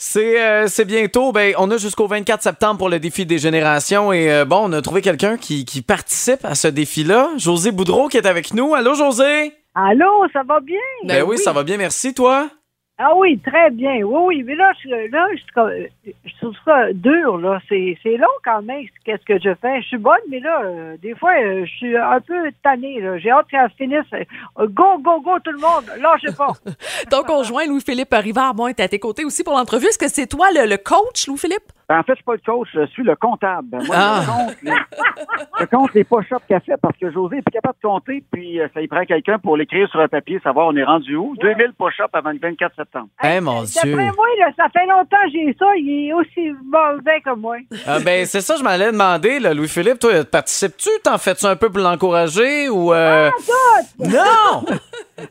C'est euh, c'est bientôt. Ben, on a jusqu'au 24 septembre pour le défi des générations. Et euh, bon, on a trouvé quelqu'un qui, qui participe à ce défi-là. José Boudreau qui est avec nous. Allô, José? Allô, ça va bien? Ben, oui, ça va bien, merci, toi. Ah oui, très bien. Oui, oui. Mais là, je, là, je, je trouve ça dur, là. C'est, long quand même, qu'est-ce que je fais. Je suis bonne, mais là, euh, des fois, euh, je suis un peu tannée. J'ai hâte qu'elle finisse. Euh, Go, go, go, tout le monde. Lâchez pas. Ton conjoint, Louis-Philippe Rivard, bon, est à tes côtés aussi pour l'entrevue. Est-ce que c'est toi le, le coach, Louis-Philippe? Ben, en fait, je suis pas le coach, je suis le comptable. Moi, Ah. je, compte les, je compte les push-ups qu'elle fait parce que José est plus capable de compter, puis euh, ça y prend quelqu'un pour l'écrire sur un papier, savoir on est rendu où. 2000 push-ups avant le 24 septembre. Eh, mon Dieu. D'après moi, là, ça fait longtemps que j'ai ça. Il est aussi mauvais que moi. Ah, ben, c'est ça, je m'allais demander, là, Louis-Philippe, toi, participes-tu? T'en fais-tu un peu pour l'encourager ou. euh, Non!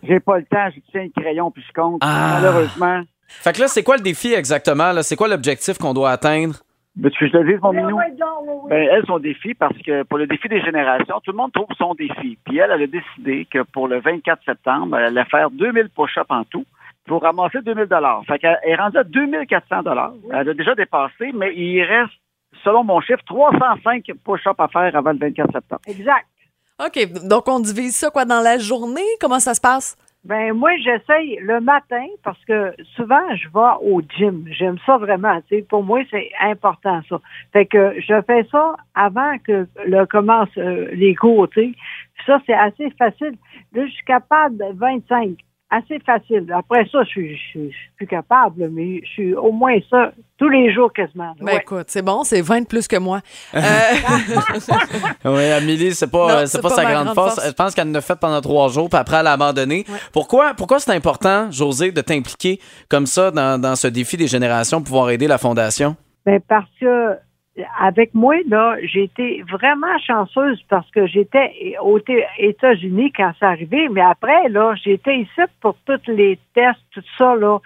J'ai pas le temps, j'ai tiens le crayon puis je compte. Ah. Malheureusement. Fait que là, c'est quoi le défi exactement? là? C'est quoi l'objectif qu'on doit atteindre? Veux-tu que je te dise, mon Mais minou? oui, oui. Ben, elle, son défi, parce que pour le défi des générations, tout le monde trouve son défi. Puis elle, elle a décidé que pour le 24 septembre, elle allait faire 2000 push-ups en tout pour ramasser 2000 dollars. Fait qu'elle est rendue à 2400 dollars. Elle a déjà dépassé, mais il reste, selon mon chiffre, 305 push-ups à faire avant le 24 septembre. Exact. OK. Donc, on divise ça, quoi, dans la journée? Comment ça se passe? Ben moi, j'essaye le matin parce que souvent je vais au gym. J'aime ça vraiment. Tu sais, pour moi, c'est important ça. Fait que je fais ça avant que le commence euh, les cours. Tu sais, ça c'est assez facile. Là, je suis capable de 25. Assez facile. Après ça, je suis, je je plus capable, mais je suis au moins ça tous les jours quasiment. Ben, Ouais. écoute, c'est bon, c'est 20 de plus que moi. Euh, Oui, Amélie, c'est pas, euh, c'est pas, pas sa grande grande force. force. Je pense qu'elle en a fait pendant trois jours, puis après, elle a abandonné. Pourquoi, pourquoi c'est important, José, de t'impliquer comme ça dans, dans ce défi des générations, pouvoir aider la Fondation? Ben parce que avec moi, là, j'ai été vraiment chanceuse parce que j'étais aux États-Unis quand c'est arrivé, mais après, là, j'étais ici pour tous les tests, tout ça, là.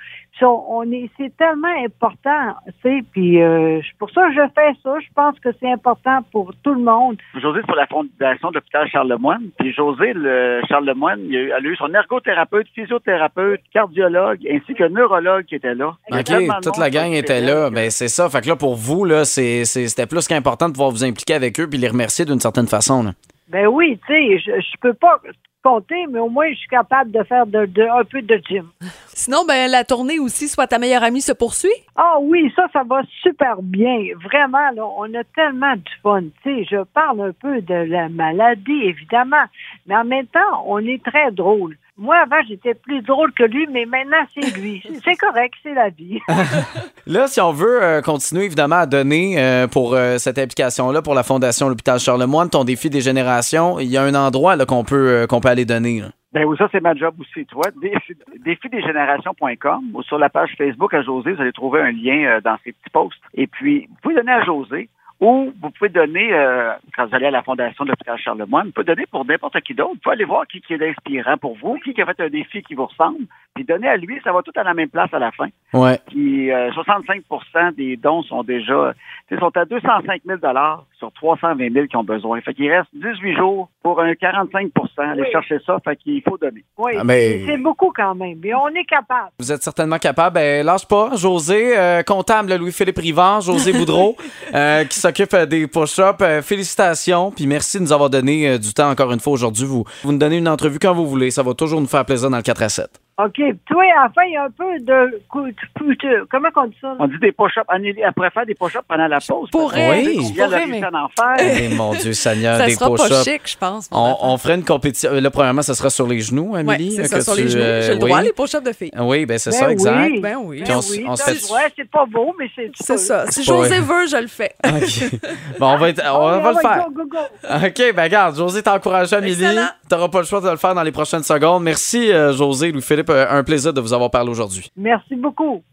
On, est, c'est tellement important, tu sais, puis euh, c'est pour ça que je fais ça. Je pense que c'est important pour tout le monde. José, c'est pour la fondation de l'hôpital Charlemagne. Puis José, le Charlemagne, il a eu, elle a eu son ergothérapeute, physiothérapeute, cardiologue, ainsi que neurologue qui était là. OK, toute la gang était là Ben, c'est ça. Fait que là, pour vous, là, c'est- c'est- c'était plus qu'important de pouvoir vous impliquer avec eux puis les remercier d'une certaine façon. là. Ben oui, tu sais, je, je peux pas compter, mais au moins je suis capable de faire de, de- un peu de gym. Sinon, ben, la tournée aussi, soit ta meilleure amie se poursuit? Ah oui, ça, ça va super bien. Vraiment, là, on a tellement du fun. Tu sais, je parle un peu de la maladie, évidemment, mais en même temps, on est très drôle. Moi, avant, j'étais plus drôle que lui, mais maintenant, c'est lui. C'est correct, c'est la vie. Là, si on veut euh, continuer évidemment à donner euh, pour euh, cette implication-là pour la Fondation L'Hôpital Charlemagne, ton défi des générations, il y a un endroit là, qu'on peut, euh, qu'on peut aller donner. là. Ben oui, ça, c'est ma job aussi. Tu vois, défi, défidesgénérations.com ou sur la page Facebook à José, vous allez trouver un lien euh, dans ces petits posts. Et puis, vous pouvez donner à José ou vous pouvez donner, euh, quand vous allez à la Fondation de l'hôpital Charlemagne, vous pouvez donner pour n'importe qui d'autre. Vous pouvez aller voir qui, qui est inspirant pour vous, qui, qui a fait un défi qui vous ressemble, puis donner à lui, ça va tout à la même place à la fin. Ouais. Puis euh, 65% des dons sont déjà, ils sont à 205 000 sur 320 000 qui ont besoin. Fait qu'il reste 18 jours pour un 45 Allez Oui. chercher ça, fait qu'il faut donner. Oui, Ah, mais- c'est beaucoup quand même, mais on est capable. Vous êtes certainement capable. Ben, lâche pas. José, euh, comptable Louis-Philippe Rivard, José Boudreau, euh, qui s'occupe euh, des push-ups. Euh, félicitations. Puis merci de nous avoir donné euh, du temps encore une fois aujourd'hui. Vous, vous nous donnez une entrevue quand vous voulez. Ça va toujours nous faire plaisir dans le 4 à 7. OK. Toi, à la fin, il y a un peu de. Comment on dit ça? On dit des push-ups. Anneli, elle pourrait faire des push-ups pendant la pause. pourrais, Oui. On je vient pourrais, de mais en faire. Eh, mon Dieu Seigneur, ça des sera pas push-ups. chic, je pense. On, on ferait une compétition. Là, premièrement, ça sera sur les genoux, Ouais, Amélie. c'est euh, ça, que sur tu, les genoux. euh, J'ai le droit, oui. les push-ups de filles. Oui, ben c'est Ben ça, exact. oui. Ben oui. Puis on Ben oui, on se fait- c'est pas beau, mais c'est C'est ça. Si pas José veut, je le fais. OK. Bon, on va, être- on va le faire. go, go, go. OK, ben regarde, José t'a encouragé, Amélie. T'auras pas le choix de le faire dans les prochaines secondes. Merci, euh, José, Louis-Philippe. Euh, Un plaisir de vous avoir parlé aujourd'hui. Merci beaucoup.